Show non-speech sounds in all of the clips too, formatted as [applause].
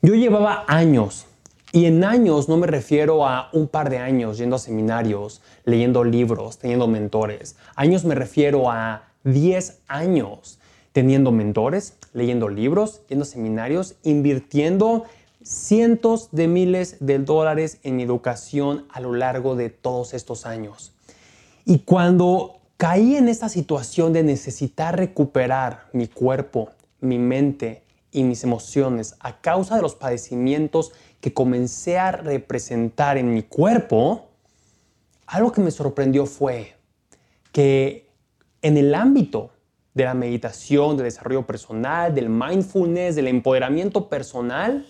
Yo llevaba años, y en años no me refiero a un par de años yendo a seminarios, leyendo libros, teniendo mentores. Años me refiero a 10 años teniendo mentores, leyendo libros, yendo a seminarios, invirtiendo cientos de miles de dólares en educación a lo largo de todos estos años. Y cuando caí en esta situación de necesitar recuperar mi cuerpo, mi mente, y mis emociones a causa de los padecimientos que comencé a representar en mi cuerpo, algo que me sorprendió fue que en el ámbito de la meditación, del desarrollo personal, del mindfulness, del empoderamiento personal,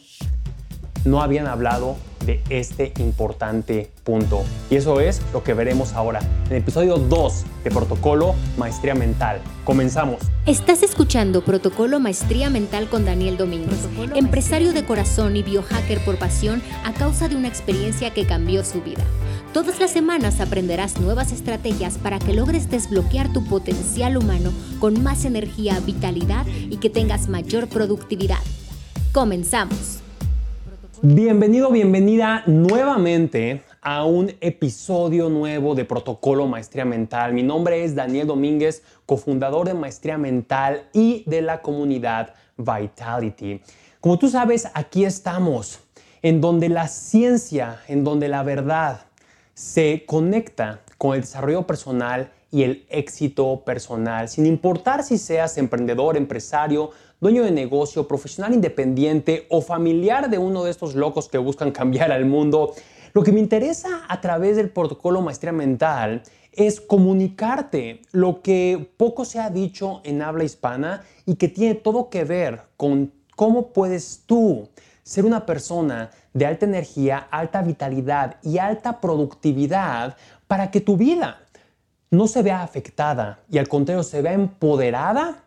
no habían hablado de este importante punto. Y eso es lo que veremos ahora en el episodio 2 de Protocolo Maestría Mental. Comenzamos. Estás escuchando Protocolo Maestría Mental con Daniel Domínguez, empresario de corazón y biohacker por pasión a causa de una experiencia que cambió su vida. Todas las semanas aprenderás nuevas estrategias para que logres desbloquear tu potencial humano con más energía, vitalidad y que tengas mayor productividad. Comenzamos. Bienvenido, bienvenida nuevamente a un episodio nuevo de Protocolo Maestría Mental. Mi nombre es Daniel Domínguez, cofundador de Maestría Mental y de la comunidad Vitality. Como tú sabes, aquí estamos, en donde la ciencia, en donde la verdad se conecta con el desarrollo personal y el éxito personal, sin importar si seas emprendedor, empresario, dueño de negocio, profesional independiente o familiar de uno de estos locos que buscan [laughs] cambiar al mundo, lo que me interesa a través del protocolo Maestría Mental es comunicarte lo que poco se ha dicho en habla hispana y que tiene todo que ver con cómo puedes tú ser una persona de alta energía, alta vitalidad y alta productividad para que tu vida no se vea afectada y al contrario se vea empoderada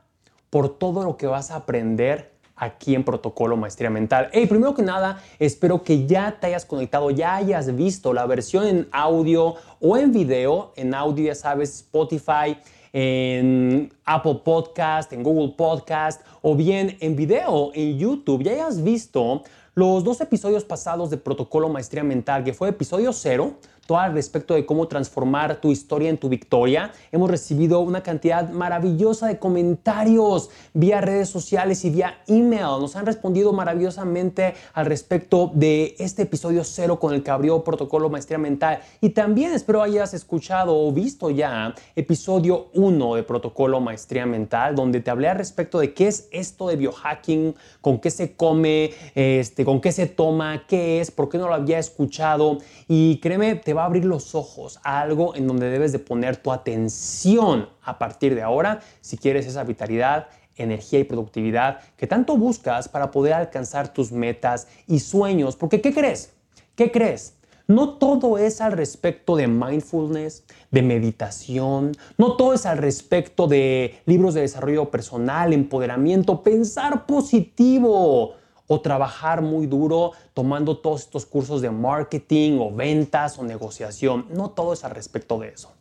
por todo lo que vas a aprender aquí en Protocolo Maestría Mental. Hey, primero que nada, espero que ya te hayas conectado, ya hayas visto la versión en audio o en video. En audio, ya sabes, Spotify, en Apple Podcast, en Google Podcast o bien en video, en YouTube. Ya hayas visto los dos episodios pasados de Protocolo Maestría Mental, que fue episodio cero actual respecto de cómo transformar tu historia en tu victoria. Hemos recibido una cantidad maravillosa de comentarios vía redes sociales y vía email. Nos han respondido maravillosamente al respecto de este episodio cero con el que abrió Protocolo Maestría Mental. Y también espero hayas escuchado o visto ya episodio 1 de Protocolo Maestría Mental, donde te hablé al respecto de qué es esto de biohacking, con qué se come, este, con qué se toma, qué es, por qué no lo había escuchado. Y créeme, te va a abrir los ojos a algo en donde debes de poner tu atención a partir de ahora si quieres esa vitalidad, energía y productividad que tanto buscas para poder alcanzar tus metas y sueños. Porque ¿qué crees? ¿Qué crees? No todo es al respecto de mindfulness, de meditación, no todo es al respecto de libros de desarrollo personal, empoderamiento, pensar positivo o trabajar muy duro tomando todos estos cursos de marketing o ventas o negociación. No todo es al respecto de eso.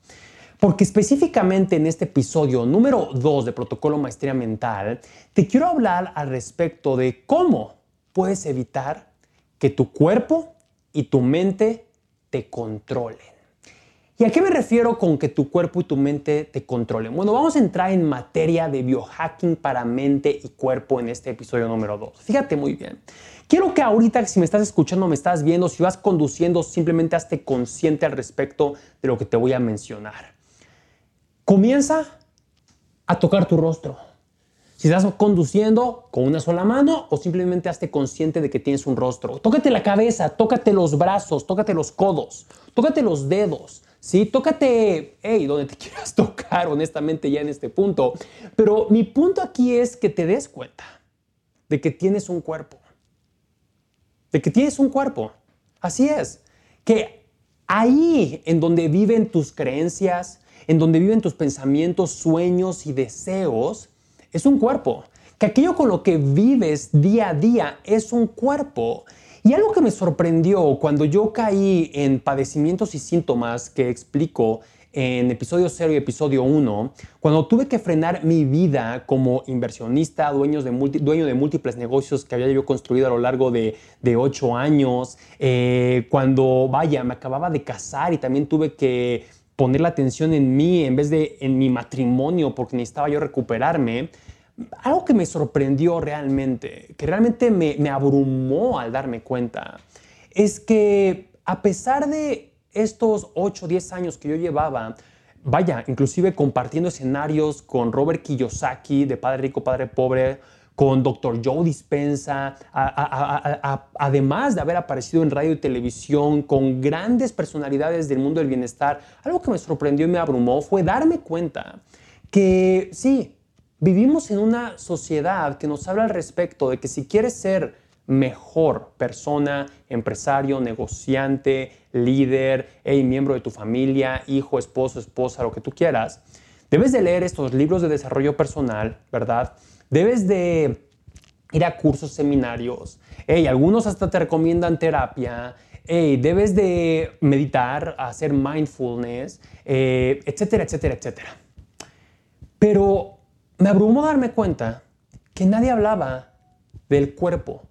Porque específicamente en este episodio número 2 de Protocolo Maestría Mental, te quiero hablar al respecto de cómo puedes evitar que tu cuerpo y tu mente te controlen. ¿Y a qué me refiero con que tu cuerpo y tu mente te controlen? Bueno, vamos a entrar en materia de biohacking para mente y cuerpo en este episodio número 2. Fíjate muy bien. Quiero que ahorita, si me estás escuchando, me estás viendo, si vas conduciendo, simplemente hazte consciente al respecto de lo que te voy a mencionar. Comienza a tocar tu rostro. Si estás conduciendo con una sola mano o simplemente hazte consciente de que tienes un rostro. Tócate la cabeza, tócate los brazos, tócate los codos, tócate los dedos. Sí, tócate, hey, donde te [laughs] quieras tocar, honestamente, ya en este punto. Pero mi punto aquí es que te des cuenta de que tienes un cuerpo. De que tienes un cuerpo. Así es. Que ahí en donde viven tus creencias, en donde viven tus pensamientos, sueños y deseos, es un cuerpo. Que aquello con lo que vives día a día es un cuerpo. Y algo que me sorprendió cuando yo caí en padecimientos y síntomas que explico en episodio 0 y episodio 1, cuando tuve que frenar mi vida como inversionista, dueño de, múltiples negocios que había yo construido a lo largo de, de 8 años, eh, cuando, vaya, me acababa de casar y también tuve que poner la atención en mí en vez de en mi matrimonio porque necesitaba yo recuperarme, algo que me sorprendió realmente, que realmente me, me abrumó al darme cuenta, es que a pesar de estos 8 o 10 años que yo llevaba, vaya, inclusive compartiendo escenarios con Robert Kiyosaki de Padre Rico, Padre Pobre, con Dr. Joe Dispensa, además de haber aparecido en radio y televisión con grandes personalidades del mundo del bienestar, algo que me sorprendió y me abrumó fue darme cuenta que sí, vivimos en una sociedad que nos habla al respecto de que si quieres ser mejor persona, empresario, negociante, líder, hey, miembro de tu familia, hijo, esposo, esposa, lo que tú quieras, debes de leer estos libros de desarrollo personal, ¿verdad? Debes de ir a cursos, seminarios, hey, algunos hasta te recomiendan terapia, hey, debes de meditar, hacer mindfulness, eh, etcétera, etcétera, etcétera. Pero me abrumó darme cuenta que nadie hablaba del cuerpo,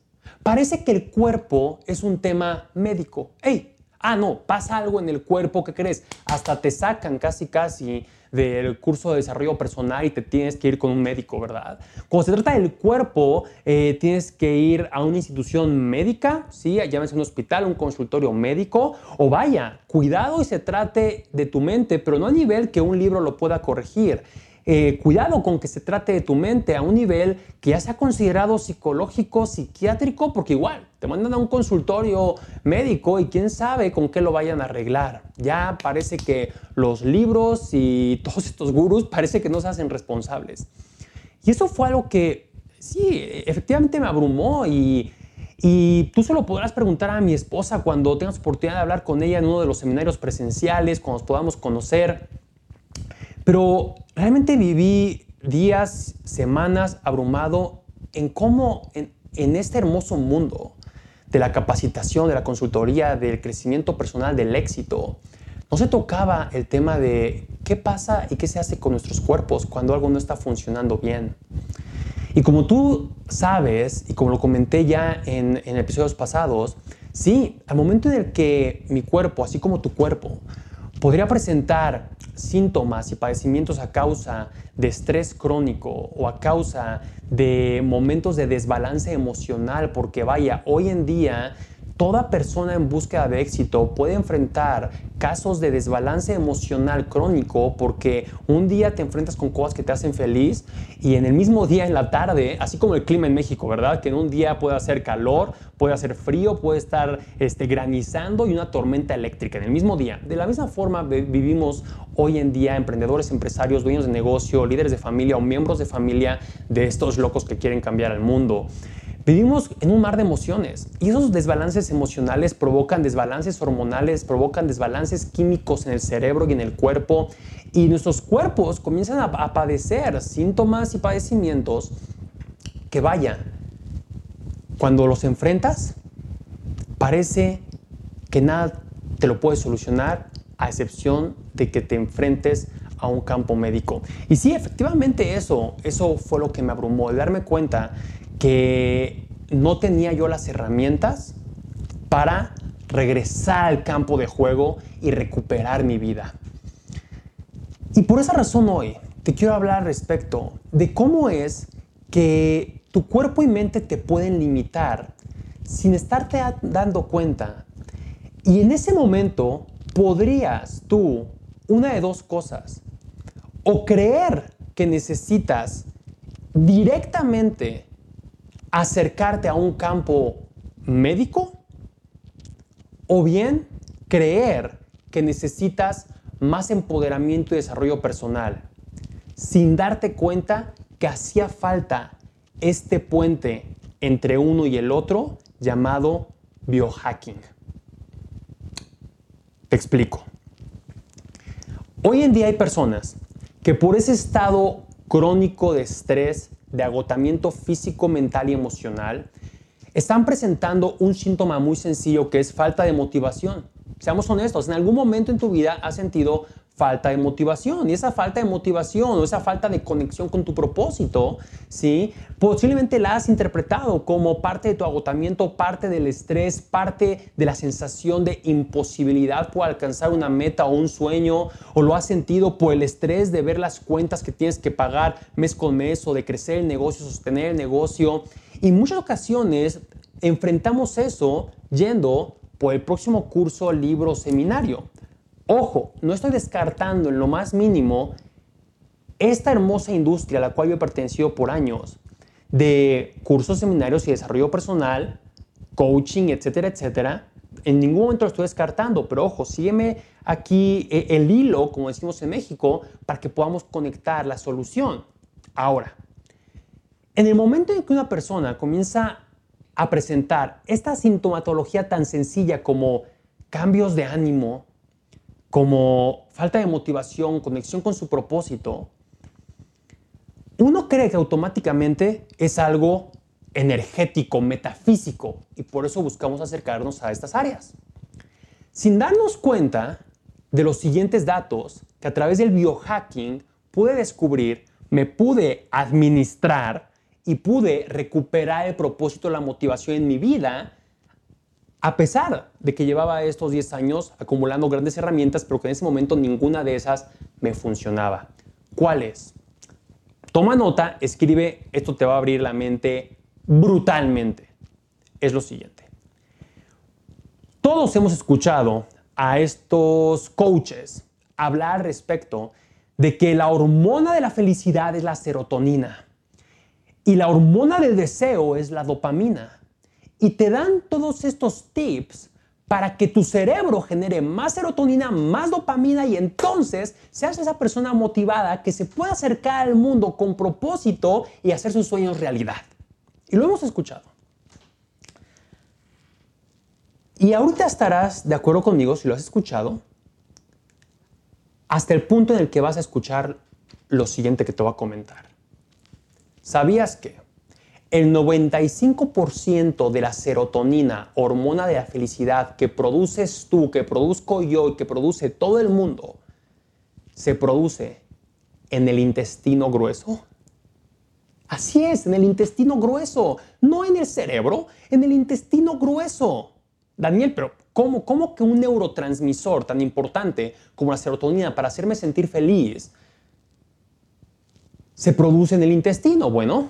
Parece que el cuerpo es un tema médico. ¡Ey! Ah, no, pasa algo en el cuerpo, ¿qué crees? Hasta te sacan casi, casi del curso de desarrollo personal y te tienes que ir con un médico, ¿verdad? Cuando se trata del cuerpo, eh, tienes que ir a una institución médica, ¿sí? Llámese un hospital, un consultorio médico, o vaya, cuidado y se trate de tu mente, pero no a nivel que un libro lo pueda corregir. Eh, cuidado con que se trate de tu mente a un nivel que ya sea considerado psicológico, psiquiátrico, porque igual te mandan a un consultorio médico y quién sabe con qué lo vayan a arreglar. Ya parece que los libros y [laughs] todos estos gurús parece que no se hacen responsables. Y eso fue algo que sí, efectivamente me abrumó y, y tú solo podrás preguntar a mi esposa cuando tengas oportunidad de hablar con ella en uno de los seminarios presenciales, cuando nos podamos conocer. Pero realmente viví días, semanas abrumado en cómo en, este hermoso mundo de la capacitación, de la consultoría, del crecimiento personal, del éxito, no se tocaba el tema de qué pasa y qué se hace con nuestros cuerpos cuando algo no está funcionando bien. Y como tú sabes, y como lo comenté ya en, en episodios pasados, sí, al momento en el que mi cuerpo, así como tu cuerpo, podría presentar síntomas y padecimientos a causa de estrés crónico o a causa de momentos de desbalance emocional, porque vaya, hoy en día Toda persona en búsqueda de éxito puede enfrentar casos de desbalance emocional crónico porque un día te enfrentas con cosas que te hacen feliz y en el mismo día, en la tarde, así como el clima en México, ¿verdad? Que en un día puede hacer calor, puede hacer frío, puede estar este, granizando y una tormenta eléctrica en el mismo día. De la misma forma vivimos hoy en día emprendedores, empresarios, dueños de negocio, líderes de familia o miembros de familia de estos locos que quieren cambiar el mundo. Vivimos en un mar de emociones y esos desbalances emocionales provocan desbalances hormonales, provocan desbalances químicos en el cerebro y en el cuerpo y nuestros cuerpos comienzan a, padecer síntomas y padecimientos que vaya, cuando los enfrentas, parece que nada te lo puede solucionar a excepción de que te enfrentes a un campo médico. Y sí, efectivamente eso, eso fue lo que me abrumó, darme cuenta que no tenía yo las herramientas para regresar al campo de juego y recuperar mi vida. Y por esa razón hoy te quiero hablar respecto de cómo es que tu cuerpo y mente te pueden limitar sin estarte dando cuenta. Y en ese momento podrías tú, una de dos cosas, o creer que necesitas directamente acercarte a un campo médico o bien creer que necesitas más empoderamiento y desarrollo personal sin darte cuenta que hacía falta este puente entre uno y el otro llamado biohacking. Te explico. Hoy en día hay personas que por ese estado crónico de estrés, de agotamiento físico, mental y emocional, están presentando un síntoma muy sencillo que es falta de motivación. Seamos honestos, en algún momento en tu vida has sentido falta de motivación. Y esa falta de motivación o esa falta de conexión con tu propósito, ¿sí? posiblemente la has interpretado como parte de tu agotamiento, parte del estrés, parte de la sensación de imposibilidad por alcanzar una meta o un sueño, o lo has sentido por el estrés de ver las cuentas que tienes que pagar mes con mes o de crecer el negocio, sostener el negocio. Y muchas ocasiones enfrentamos eso yendo por el próximo curso, libro, seminario. Ojo, no estoy descartando en lo más mínimo esta hermosa industria a la cual yo he pertenecido por años de cursos, seminarios y desarrollo personal, coaching, etcétera, etcétera. En ningún momento lo estoy descartando, pero ojo, sígueme aquí eh, el hilo, como decimos en México, para que podamos conectar la solución. Ahora, en el momento en que una persona comienza a presentar esta sintomatología tan sencilla como cambios de ánimo, como falta de motivación, conexión con su propósito, uno cree que automáticamente es algo energético, metafísico, y por eso buscamos acercarnos a estas áreas. Sin darnos cuenta de los siguientes datos que a través del biohacking pude descubrir, me pude administrar y pude recuperar el propósito, la motivación en mi vida a pesar de que llevaba estos 10 años acumulando grandes herramientas, pero que en ese momento ninguna de esas me funcionaba. ¿Cuáles? Toma nota, escribe, esto te va a abrir la mente brutalmente. Es lo siguiente. Todos hemos escuchado a estos coaches hablar respecto de que la hormona de la felicidad es la serotonina y la hormona del deseo es la dopamina y te dan todos estos tips para que tu cerebro genere más serotonina, más dopamina y entonces seas esa persona motivada que se pueda acercar al mundo con propósito y hacer sus sueños realidad. Y lo hemos escuchado. Y ahorita estarás de acuerdo conmigo si lo has escuchado, hasta el punto en el que vas a escuchar lo siguiente que te voy a comentar. ¿Sabías que el 95% de la serotonina, hormona de la felicidad que produces tú, que produzco yo y que produce todo el mundo, se produce en el intestino grueso. Así es, en el intestino grueso, no en el cerebro, en el intestino grueso. Daniel, pero ¿cómo, cómo que un neurotransmisor tan importante como la serotonina para hacerme sentir feliz se produce en el intestino? Bueno,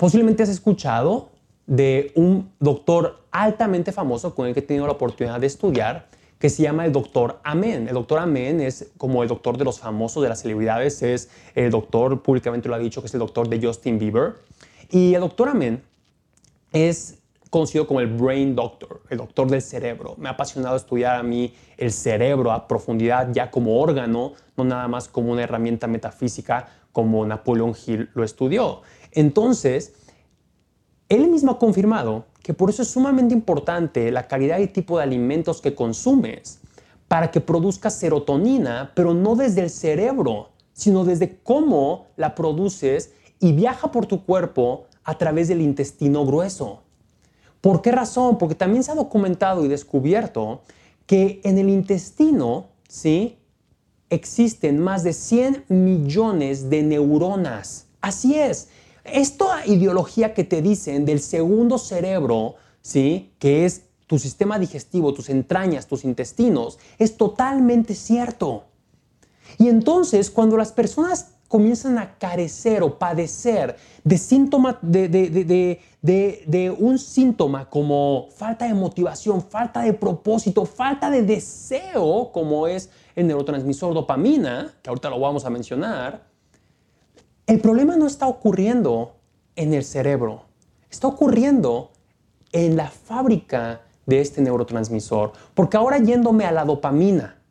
Posiblemente has escuchado de un doctor altamente famoso con el que he tenido la oportunidad de estudiar, que se llama el doctor Amén. El doctor Amén es como el doctor de los famosos, de las celebridades, es el doctor, públicamente lo ha dicho, que es el doctor de Justin Bieber. Y el doctor Amén es conocido como el brain doctor, el doctor del cerebro. Me ha apasionado estudiar a mí el cerebro a profundidad ya como órgano, no nada más como una herramienta metafísica como Napoleón Hill lo estudió. Entonces, él mismo ha confirmado que por eso es sumamente importante la calidad y tipo de alimentos que consumes para que produzcas serotonina, pero no desde el cerebro, sino desde cómo la produces y viaja por tu cuerpo a través del intestino grueso. ¿Por qué razón? Porque también se ha documentado y descubierto que en el intestino, ¿sí? Existen más de 100 millones de neuronas. Así es, esta ideología que te dicen del segundo cerebro, ¿sí? que es tu sistema digestivo, tus entrañas, tus intestinos, es totalmente cierto. Y entonces, cuando las personas comienzan a carecer o padecer de, síntoma, de, de, un síntoma como falta de motivación, falta de propósito, falta de deseo, como es el neurotransmisor dopamina, que ahorita lo vamos a mencionar, el problema no está ocurriendo en el cerebro, está ocurriendo en la fábrica de este neurotransmisor. Porque ahora yéndome a la dopamina,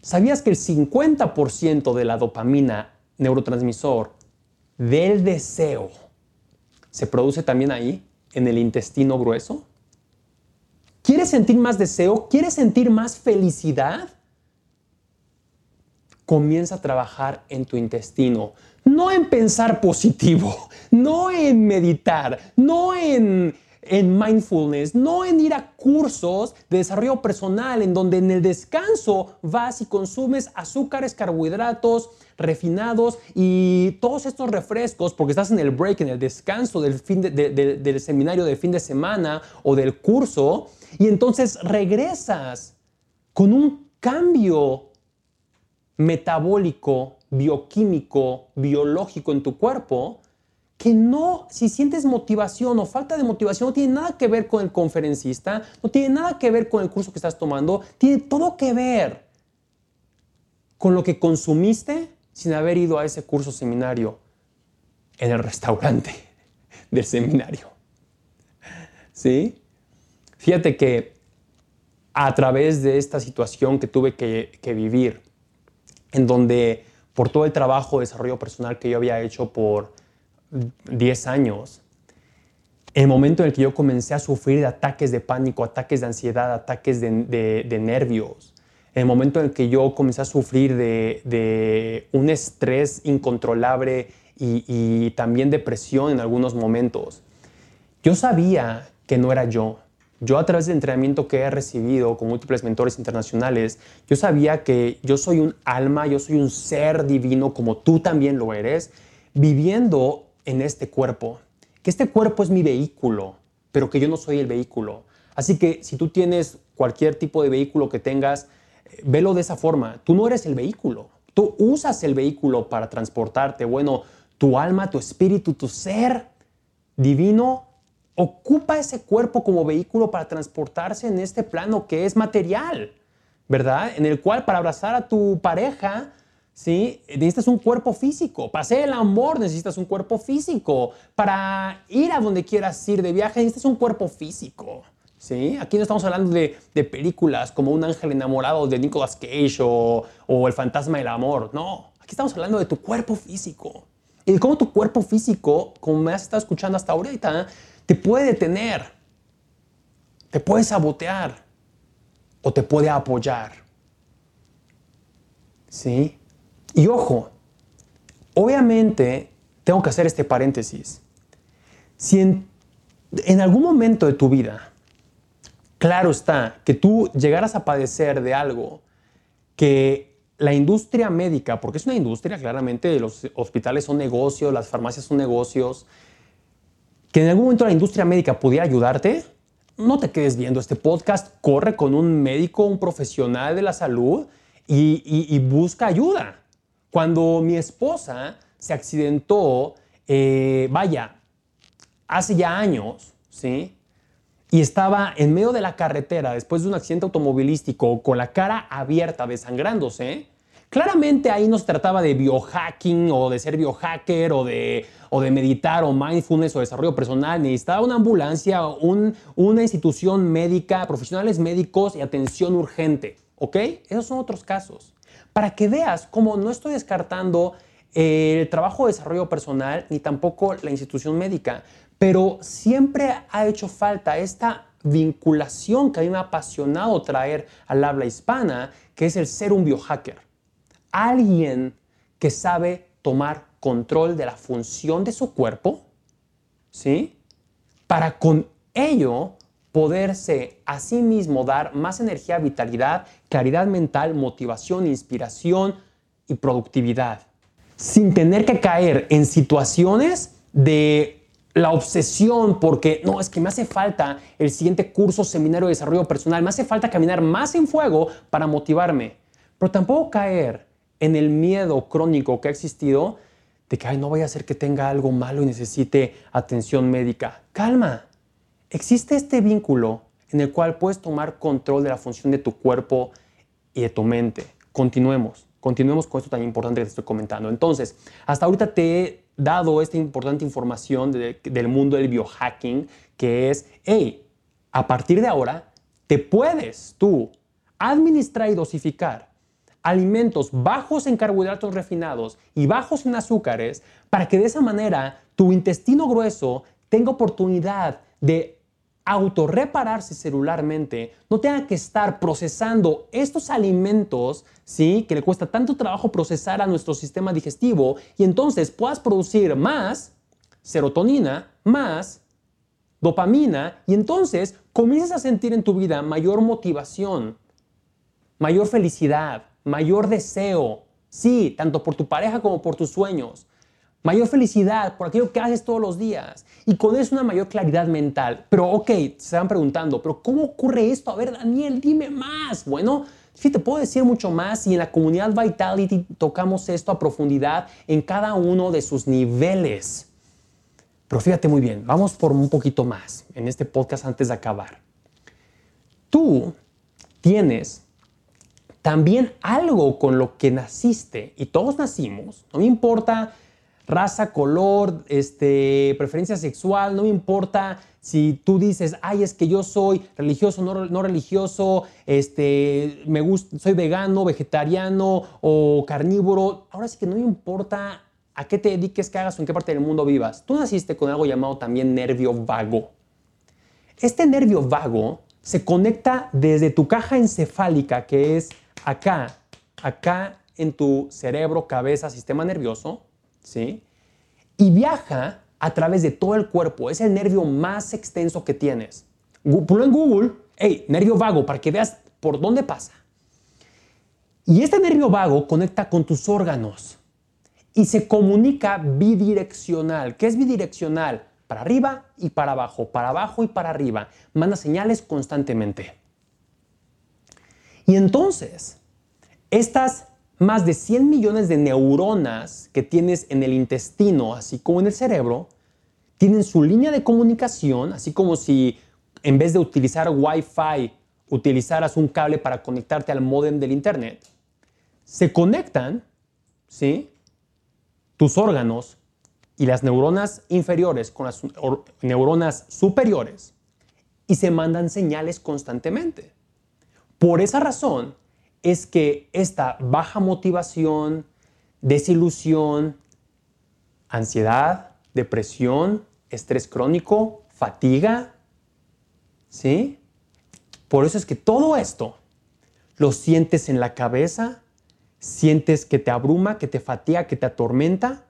¿sabías que el 50% de la dopamina neurotransmisor del deseo se produce también ahí, en el intestino grueso? ¿Quieres sentir más deseo? ¿Quieres sentir más felicidad? Comienza a trabajar en tu intestino. No en pensar positivo, [laughs] no en meditar, no en en mindfulness, no en ir a cursos de desarrollo personal, en donde en el descanso vas y consumes azúcares, carbohidratos, refinados y todos estos refrescos, porque estás en el break, en el descanso del, fin del seminario de fin de semana o del curso, y entonces regresas con un cambio metabólico, bioquímico, biológico en tu cuerpo, que no, si sientes motivación o falta de motivación, no tiene nada que ver con el conferencista, no tiene nada que ver con el curso que estás tomando, tiene todo que ver con lo que consumiste sin haber ido a ese curso seminario en el restaurante [laughs] del seminario. ¿Sí? Fíjate que a través de esta situación que tuve que, que vivir, en donde por todo el trabajo de desarrollo personal que yo había hecho por 10 años, el momento en el que yo comencé a sufrir ataques de pánico, ataques de ansiedad, ataques de, nervios, el momento en el que yo comencé a sufrir de, un estrés incontrolable y, también depresión en algunos momentos, yo sabía que no era yo. Yo a través del entrenamiento que he recibido con múltiples mentores internacionales, yo sabía que yo soy un alma, yo soy un ser divino como tú también lo eres, viviendo en este cuerpo, que este cuerpo es mi vehículo, pero que yo no soy el vehículo. Así que si tú tienes cualquier tipo de vehículo que tengas, eh, velo de esa forma. Tú no eres el vehículo. Tú usas el vehículo para transportarte. Bueno, tu alma, tu espíritu, tu ser divino ocupa ese cuerpo como vehículo para transportarse en este plano que es material, ¿verdad? En el cual para abrazar a tu pareja ¿sí? Necesitas un cuerpo físico. Para hacer el amor necesitas un cuerpo físico. Para ir a donde quieras ir de viaje necesitas un cuerpo físico. ¿Sí? Aquí no estamos hablando de, películas como Un ángel enamorado de Nicolas Cage o, El fantasma del amor. No, aquí estamos hablando de tu cuerpo físico. Y de cómo tu cuerpo físico, como me has estado escuchando hasta ahorita, te puede detener, te puede sabotear o te puede apoyar. ¿Sí? Y ojo, obviamente tengo que hacer este paréntesis. Si en, algún momento de tu vida, claro está, que tú llegaras a padecer de algo que la industria médica, porque es una industria, claramente los hospitales son negocios, las farmacias son negocios, que en algún momento la industria médica pudiera ayudarte, no te quedes viendo este podcast, corre con un médico, un profesional de la salud y busca ayuda. Cuando mi esposa se accidentó, eh, vaya, hace ya años, ¿sí? Y estaba en medio de la carretera después de un accidente automovilístico con la cara abierta, desangrándose. Claramente ahí no se trataba de biohacking o de ser biohacker o de, o de meditar o mindfulness o desarrollo personal. Necesitaba una ambulancia, una institución médica, profesionales médicos y atención urgente. ¿Ok? Esos son otros casos para que veas cómo no estoy descartando el trabajo de desarrollo personal ni tampoco la institución médica, pero siempre ha hecho falta esta vinculación que a mí me ha apasionado traer al habla hispana, que es el ser un biohacker. Alguien que sabe tomar control de la función de su cuerpo, ¿sí? Para con ello poderse a sí mismo dar más energía, vitalidad, claridad mental, motivación, inspiración y productividad, sin tener que caer en situaciones de la obsesión porque no, es que me hace falta el siguiente curso, seminario de desarrollo personal, me hace falta caminar más en fuego para motivarme, pero tampoco caer en el miedo crónico que ha existido de que no vaya a ser que tenga algo malo y necesite atención médica. Calma, existe este vínculo en el cual puedes tomar control de la función de tu cuerpo y de tu mente. Continuemos, continuemos con esto tan importante que te estoy comentando. Entonces, hasta ahorita te he dado esta importante información del mundo del biohacking, que es, hey, a partir de ahora, te puedes tú administrar y dosificar alimentos bajos en carbohidratos refinados y bajos en azúcares para que de esa manera tu intestino grueso tenga oportunidad de autorrepararse celularmente, no tenga que estar procesando estos alimentos, ¿sí? Que le cuesta tanto trabajo procesar a nuestro sistema digestivo y entonces puedas producir más serotonina, más dopamina y entonces comienzas a sentir en tu vida mayor motivación, mayor felicidad, mayor deseo, sí, tanto por tu pareja como por tus sueños, mayor felicidad por aquello que haces todos los días y con eso una mayor claridad mental. Pero ok, se van preguntando, pero ¿cómo ocurre esto? A ver, Daniel, dime más. Bueno, sí, te puedo decir mucho más y en la comunidad Vitality tocamos esto a profundidad en cada uno de sus niveles. Pero fíjate muy bien, vamos por un poquito más en este podcast antes de acabar. Tú tienes también algo con lo que naciste y todos nacimos, no me importa raza, color, este, preferencia sexual, no me importa si tú dices, ay, es que yo soy religioso, no, no religioso, este, me soy vegano, vegetariano o carnívoro, ahora sí que no me importa a qué te dediques, qué hagas o en qué parte del mundo vivas. Tú naciste con algo llamado también nervio vago. Este nervio vago se conecta desde tu caja encefálica, que es acá, acá en tu cerebro, cabeza, sistema nervioso, ¿sí? Y viaja a través de todo el cuerpo. Es el nervio más extenso que tienes. Ponlo en Google, hey, nervio vago, para que veas por dónde pasa. Y este nervio vago conecta con tus órganos y se comunica bidireccional. ¿Qué es bidireccional? Para arriba y para abajo, para abajo y para arriba. Manda señales constantemente. Y entonces, estas más de 100 millones de neuronas que tienes en el intestino, así como en el cerebro, tienen su línea de comunicación, así como si en vez de utilizar Wi-Fi utilizaras un cable para conectarte al modem del Internet, se conectan, ¿sí? Tus órganos y las neuronas inferiores con las neuronas superiores y se mandan señales constantemente. Por esa razón, es que esta baja motivación, desilusión, ansiedad, depresión, estrés crónico, fatiga, ¿sí? Por eso es que todo esto lo sientes en la cabeza, sientes que te abruma, que te fatiga, que te atormenta,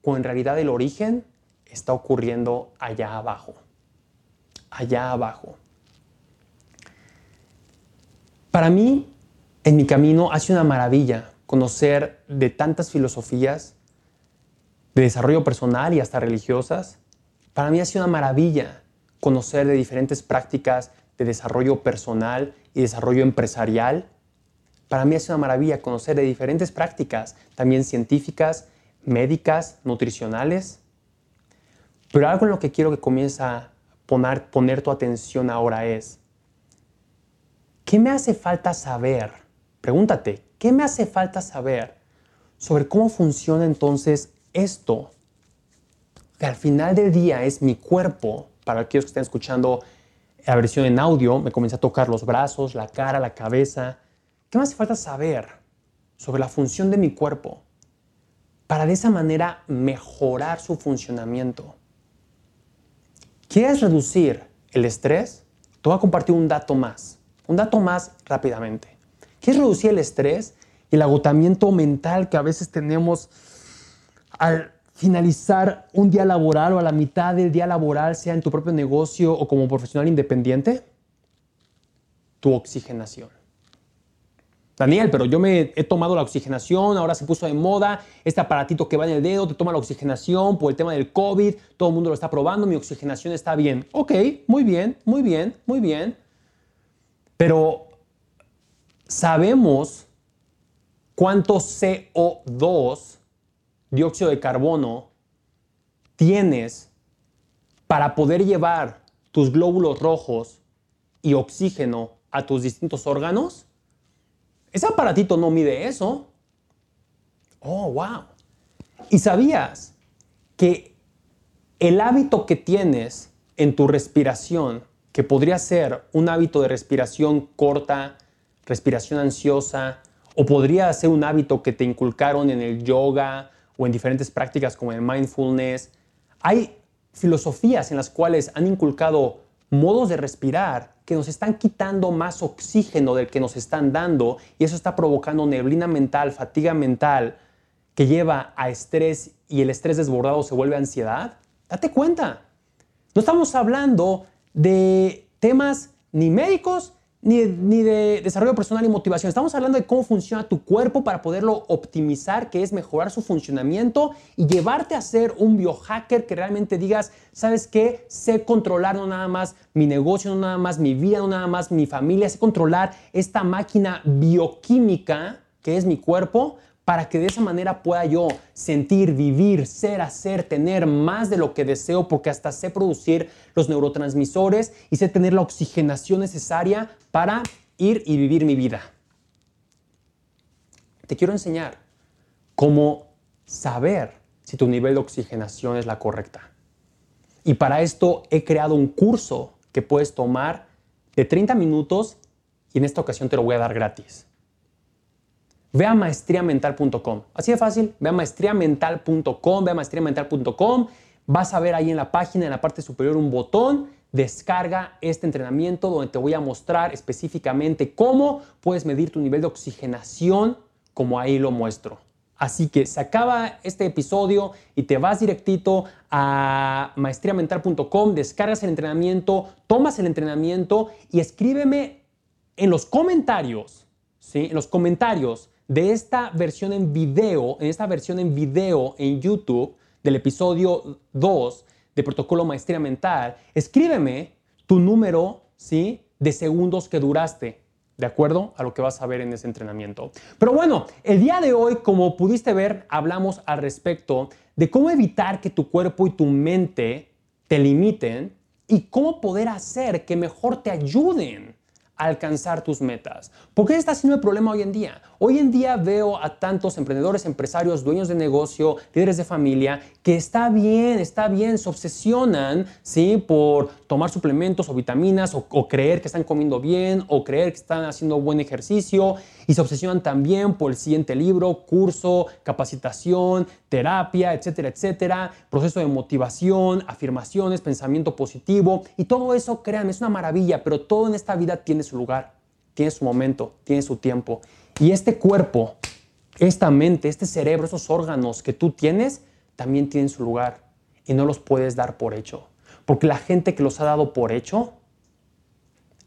cuando en realidad el origen está ocurriendo allá abajo, allá abajo. Para mí, en mi camino ha sido una maravilla conocer de tantas filosofías de desarrollo personal y hasta religiosas. Para mí ha sido una maravilla conocer de diferentes prácticas de desarrollo personal y desarrollo empresarial. Para mí ha sido una maravilla conocer de diferentes prácticas, también científicas, médicas, nutricionales. Pero algo en lo que quiero que comiences a poner, poner tu atención ahora es, ¿qué me hace falta saber Pregúntate, ¿qué me hace falta saber sobre cómo funciona entonces esto? Que al final del día es mi cuerpo, para aquellos que estén escuchando la versión en audio, me comienza a tocar los brazos, la cara, la cabeza. ¿Qué me hace falta saber sobre la función de mi cuerpo? Para de esa manera mejorar su funcionamiento. ¿Quieres reducir el estrés? Te voy a compartir un dato más. Un dato más rápidamente. ¿Qué reducir el estrés y el agotamiento mental que a veces tenemos al finalizar un día laboral o a la mitad del día laboral, sea en tu propio negocio o como profesional independiente? Tu oxigenación. Daniel, pero yo me he tomado la oxigenación, ahora se puso de moda este aparatito que va en el dedo, te toma la oxigenación por el tema del COVID, todo el mundo lo está probando, mi oxigenación está bien. Ok, muy bien, muy bien, muy bien. Pero sabemos cuánto CO2, dióxido de carbono, tienes para poder llevar tus glóbulos rojos y oxígeno a tus distintos órganos? Ese aparatito no mide eso. Oh, wow. ¿Y sabías que el hábito que tienes en tu respiración, que podría ser un hábito de respiración corta, respiración ansiosa, o podría ser un hábito que te inculcaron en el yoga o en diferentes prácticas como el mindfulness. Hay filosofías en las cuales han inculcado modos de respirar que nos están quitando más oxígeno del que nos están dando y eso está provocando neblina mental, fatiga mental que lleva a estrés y el estrés desbordado se vuelve ansiedad. Date cuenta. No estamos hablando de temas ni médicos ni, ni, de desarrollo personal y motivación. Estamos hablando de cómo funciona tu cuerpo para poderlo optimizar, que es mejorar su funcionamiento y llevarte a ser un biohacker que realmente digas, ¿sabes qué? Sé controlar no nada más mi negocio, no nada más mi vida, no nada más mi familia, sé controlar esta máquina bioquímica que es mi cuerpo para que de esa manera pueda yo sentir, vivir, ser, hacer, tener más de lo que deseo, porque hasta sé producir los neurotransmisores y sé tener la oxigenación necesaria para ir y vivir mi vida. Te quiero enseñar cómo saber si tu nivel de oxigenación es la correcta. Y para esto he creado un curso que puedes tomar de 30 minutos y en esta ocasión te lo voy a dar gratis. Ve a maestriamental.com. Así de fácil, ve a maestriamental.com, ve a maestriamental.com. Vas a ver ahí en la página, en la parte superior, un botón. Descarga este entrenamiento donde te voy a mostrar específicamente cómo puedes medir tu nivel de oxigenación, como ahí lo muestro. Así que se acaba este episodio y te vas directito a maestriamental.com, descargas el entrenamiento, tomas el entrenamiento y escríbeme en los comentarios, ¿sí? En los comentarios de esta versión en video, en esta versión en video en YouTube del episodio 2 de Protocolo Maestría Mental, escríbeme tu número, ¿sí? De segundos que duraste, de acuerdo a lo que vas a ver en ese entrenamiento. Pero bueno, el día de hoy, como pudiste ver, hablamos al respecto de cómo evitar que tu cuerpo y tu mente te limiten y cómo poder hacer que mejor te ayuden alcanzar tus metas. ¿Por qué está siendo el problema hoy en día? Hoy en día veo a tantos emprendedores, empresarios, dueños de negocio, líderes de familia, que está bien, está bien, se obsesionan, ¿sí? Por tomar suplementos o vitaminas o, o creer que están comiendo bien o creer que están haciendo buen ejercicio y se obsesionan también por el siguiente libro, curso, capacitación, terapia, etcétera, etcétera, proceso de motivación, afirmaciones, pensamiento positivo y todo eso, créanme, es una maravilla, pero todo en esta vida tiene su lugar, tiene su momento, tiene su tiempo. Y este cuerpo, esta mente, este cerebro, esos órganos que tú tienes, también tienen su lugar y no los puedes dar por hecho. Porque la gente que los ha dado por hecho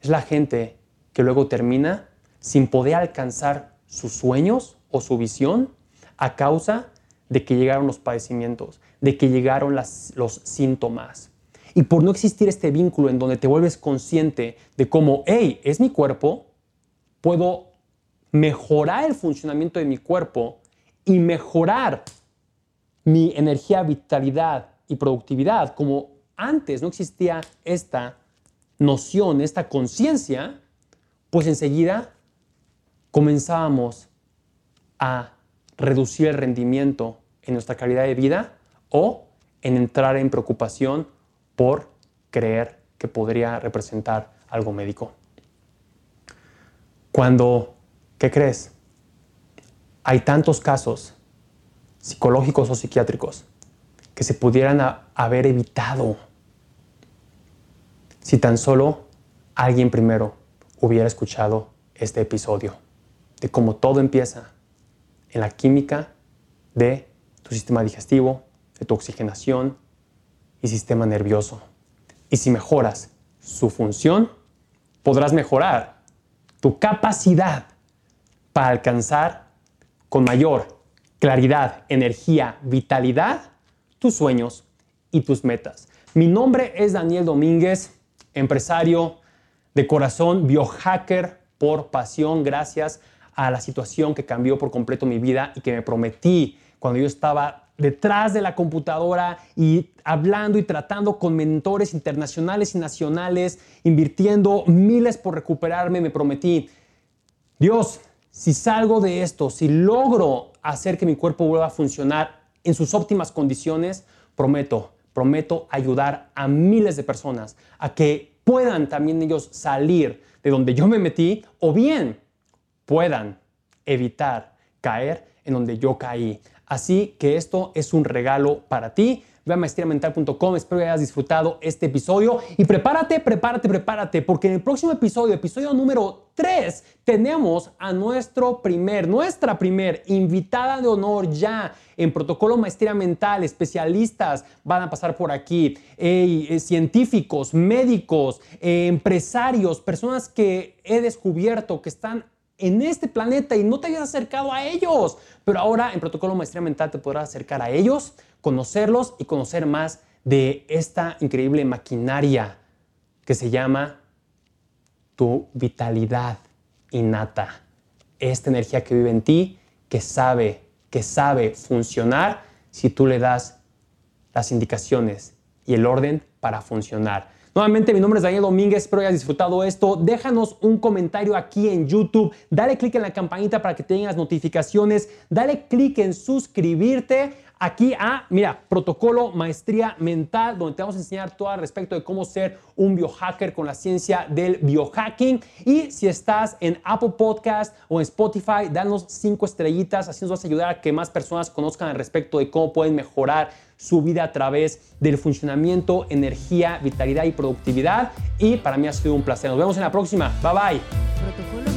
es la gente que luego termina sin poder alcanzar sus sueños o su visión a causa de que llegaron los padecimientos, de que llegaron los síntomas. Y por no existir este vínculo en donde te vuelves consciente de cómo, hey, es mi cuerpo, puedo mejorar el funcionamiento de mi cuerpo y mejorar mi energía, vitalidad y productividad, como antes no existía esta noción, esta conciencia, pues enseguida comenzábamos a reducir el rendimiento en nuestra calidad de vida o en entrar en preocupación por creer que podría representar algo médico. Cuando ¿Qué crees? Hay tantos casos psicológicos o psiquiátricos que se pudieran haber evitado si tan solo alguien primero hubiera escuchado este episodio de cómo todo empieza en la química de tu sistema digestivo, de tu oxigenación y sistema nervioso. Y si mejoras su función, podrás mejorar tu capacidad para alcanzar con mayor claridad, energía, vitalidad tus sueños y tus metas. Mi nombre es Daniel Domínguez, empresario de corazón, biohacker por pasión, gracias a la situación que cambió por completo mi vida y que me prometí cuando yo estaba detrás de la computadora y hablando y tratando con mentores internacionales y nacionales, invirtiendo miles por recuperarme, me prometí, Dios, si salgo de esto, si logro hacer que mi cuerpo vuelva a funcionar en sus óptimas condiciones, prometo, prometo ayudar a miles de personas a que puedan también ellos salir de donde yo me metí o bien puedan evitar caer en donde yo caí. Así que esto es un regalo para ti. Ve a maestriamental.com. Espero que hayas disfrutado este episodio. Y prepárate, prepárate, prepárate, porque en el próximo episodio, episodio número 3, tenemos a nuestro primer, nuestra primer invitada de honor ya en protocolo maestría mental, especialistas van a pasar por aquí, eh, científicos, médicos, eh, empresarios, personas que he descubierto que están en este planeta y no te hayas acercado a ellos. Pero ahora en protocolo maestría mental te podrás acercar a ellos, conocerlos y conocer más de esta increíble maquinaria que se llama tu vitalidad innata. Esta energía que vive en ti, que sabe, que sabe funcionar si tú le das las indicaciones y el orden para funcionar. Nuevamente, mi nombre es Daniel Domínguez, espero hayas disfrutado esto. Déjanos un comentario aquí en YouTube, dale click en la campanita para que tengas notificaciones, dale click en suscribirte aquí a, mira, protocolo maestría mental, donde te vamos a enseñar todo al respecto de cómo ser un biohacker con la ciencia del biohacking. Y si estás en Apple Podcast o en Spotify, danos cinco estrellitas, así nos vas a ayudar a que más personas conozcan al respecto de cómo pueden mejorar su vida a través del funcionamiento, energía, vitalidad y productividad. Y para mí ha sido un placer. Nos vemos en la próxima. Bye bye.